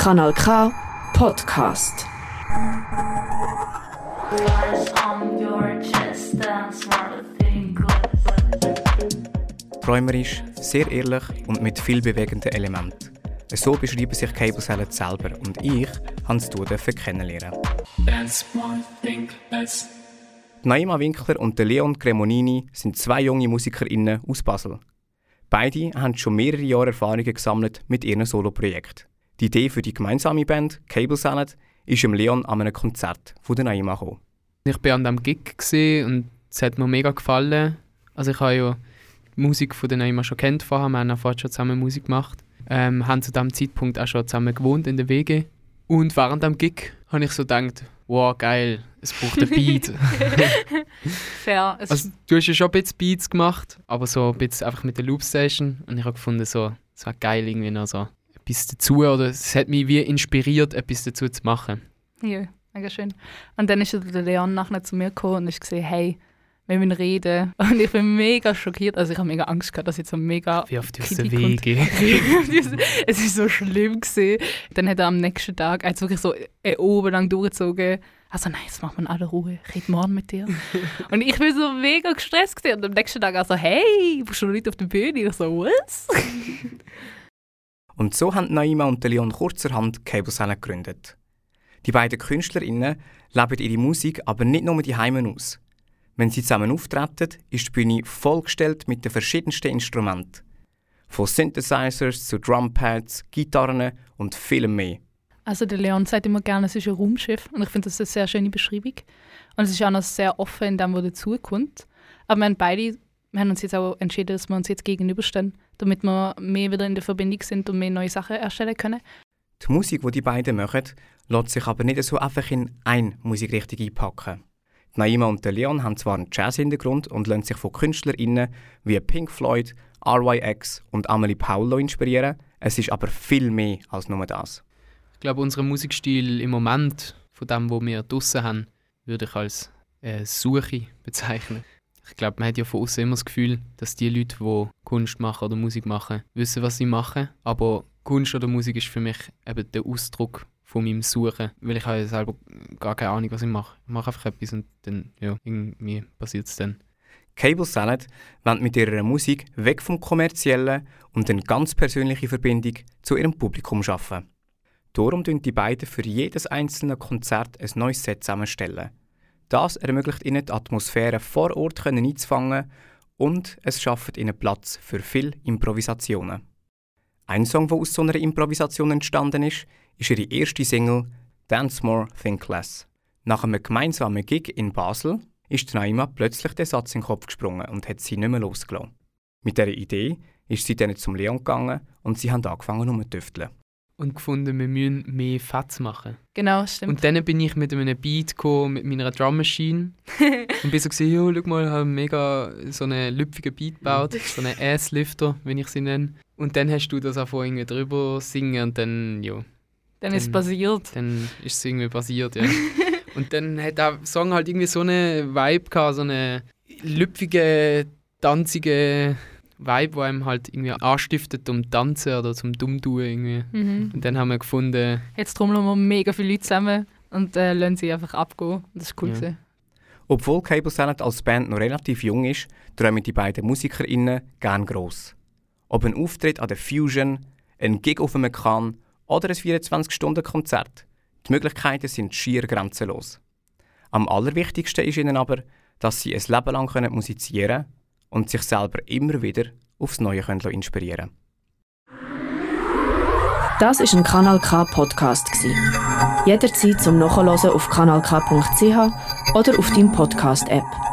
Kanal K Podcast. Träumerisch, sehr ehrlich und mit viel bewegenden Elementen. So beschreiben sich Cable Salad selber und ich Hans du kennenlernen. Naima Winkler und Leon Cremonini sind zwei junge MusikerInnen aus Basel. Beide haben schon mehrere Jahre Erfahrungen gesammelt mit ihren Soloprojekten. Die Idee für die gemeinsame Band Cable Salad ist im Leon an einem Konzert von der Naima gekommen. Ich war an diesem Gig und es hat mir mega gefallen. Also ich habe ja die Musik von der Naima schon kennt vorher, wir haben vorher schon zusammen Musik gemacht. Ähm, haben zu diesem Zeitpunkt auch schon zusammen gewohnt in der WG. Und während dem Gig habe ich so gedacht, wow, geil, es braucht einen Beat. Fair. also, du hast ja schon ein bisschen Beats gemacht, aber so ein bisschen einfach mit der Loopstation. Und ich habe gefunden, so, es war geil, irgendwie noch so etwas dazu, oder es hat mich wie inspiriert, etwas dazu zu machen. Ja, mega schön. Und dann ist der Leon nachher zu mir gekommen und ich gesehen, hey, wir müssen reden. Und ich bin mega schockiert. Also ich habe mega Angst gehabt, dass jetzt so mega Wie auf die Wege. es ist so schlimm gewesen. Dann hat er am nächsten Tag als wirklich so oben lang durchgezogen. Also nein, jetzt machen wir alle Ruhe. Ich rede morgen mit dir. und ich bin so mega gestresst gewesen. Und am nächsten Tag also hey, bist du noch nicht auf der Bühne? Ich so was? Und so haben Naima und Leon kurzerhand Cable Salad gegründet. Die beiden KünstlerInnen leben ihre Musik aber nicht nur die Heimen aus. Wenn sie zusammen auftreten, ist die Bühne vollgestellt mit den verschiedensten Instrumenten. Von Synthesizers zu Drumpads, Gitarren und vielem mehr. Also der Leon sagt immer gerne, es ist ein Raumschiff und ich finde das eine sehr schöne Beschreibung. Und es ist auch noch sehr offen in dem, was dazukommt. Aber wir haben beide wir haben uns jetzt auch entschieden, dass wir uns jetzt gegenüberstehen, damit wir mehr wieder in der Verbindung sind und mehr neue Sachen erstellen können. Die Musik, die die beiden machen, lässt sich aber nicht so einfach in eine Musikrichtung einpacken. Naima und Leon haben zwar einen Jazz-Hintergrund und lassen sich von KünstlerInnen wie Pink Floyd, RYX und Amelie Paulo inspirieren. Es ist aber viel mehr als nur das. Ich glaube, unseren Musikstil im Moment, von dem, was wir draussen haben, würde ich als äh, Suche bezeichnen. Ich glaube, man hat ja von außen immer das Gefühl, dass die Leute, die Kunst machen oder Musik machen, wissen, was sie machen. Aber Kunst oder Musik ist für mich eben der Ausdruck von meinem Suchen, weil ich habe selber gar keine Ahnung, was ich mache. Ich mache einfach etwas und dann, ja, irgendwie passiert es dann. Cable Salad wendet mit ihrer Musik weg vom Kommerziellen und eine ganz persönliche Verbindung zu ihrem Publikum schaffen. Darum tun die beiden für jedes einzelne Konzert ein neues Set zusammenstellen. Das ermöglicht ihnen die Atmosphäre vor Ort einzufangen und es schafft ihnen Platz für viele Improvisationen. Ein Song, der aus so einer Improvisation entstanden ist, ist ihre erste Single Dance More, Think Less. Nach einem gemeinsamen Gig in Basel ist Naima plötzlich der Satz in den Kopf gesprungen und hat sie nicht mehr losgelassen. Mit dieser Idee ist sie dann zum Leon gegangen und sie haben angefangen rumzutüfteln. Und gefunden, wir müssen mehr Fats machen. Genau, stimmt. Und dann bin ich mit einem Beat gekommen, mit meiner Drum Machine. und bin so gesehen, ja, schau mal, ich habe mega so einen lüpfigen Beat gebaut, so einen Ass-Lifter, wenn ich sie nenne. Und dann hast du das auch irgendwie drüber singen und dann, ja. Dann, ist es passiert. Dann ist es irgendwie passiert, ja. und dann hat der Song halt irgendwie so eine Vibe gehabt, so eine lüpfige, tanzige Vibe, die einem halt irgendwie anstiftet zum Tanzen oder zum Dummtun irgendwie. Mhm. Und dann haben wir gefunden... Jetzt trommeln wir mega viele Leute zusammen und äh, lassen sie einfach abgehen. Das ist cool. Ja. Obwohl Cable Salad als Band noch relativ jung ist, träumen die beiden MusikerInnen gern gross. Ob ein Auftritt an der Fusion, ein Gig auf einem Kahn oder ein 24-Stunden-Konzert. Die Möglichkeiten sind schier grenzenlos. Am allerwichtigsten ist ihnen aber, dass sie ein Leben lang musizieren können und sich selber immer wieder aufs Neue können inspirieren Das ist ein Kanal K Podcast Jederzeit zum Nachhören auf kanalk.ch oder auf deinem Podcast App.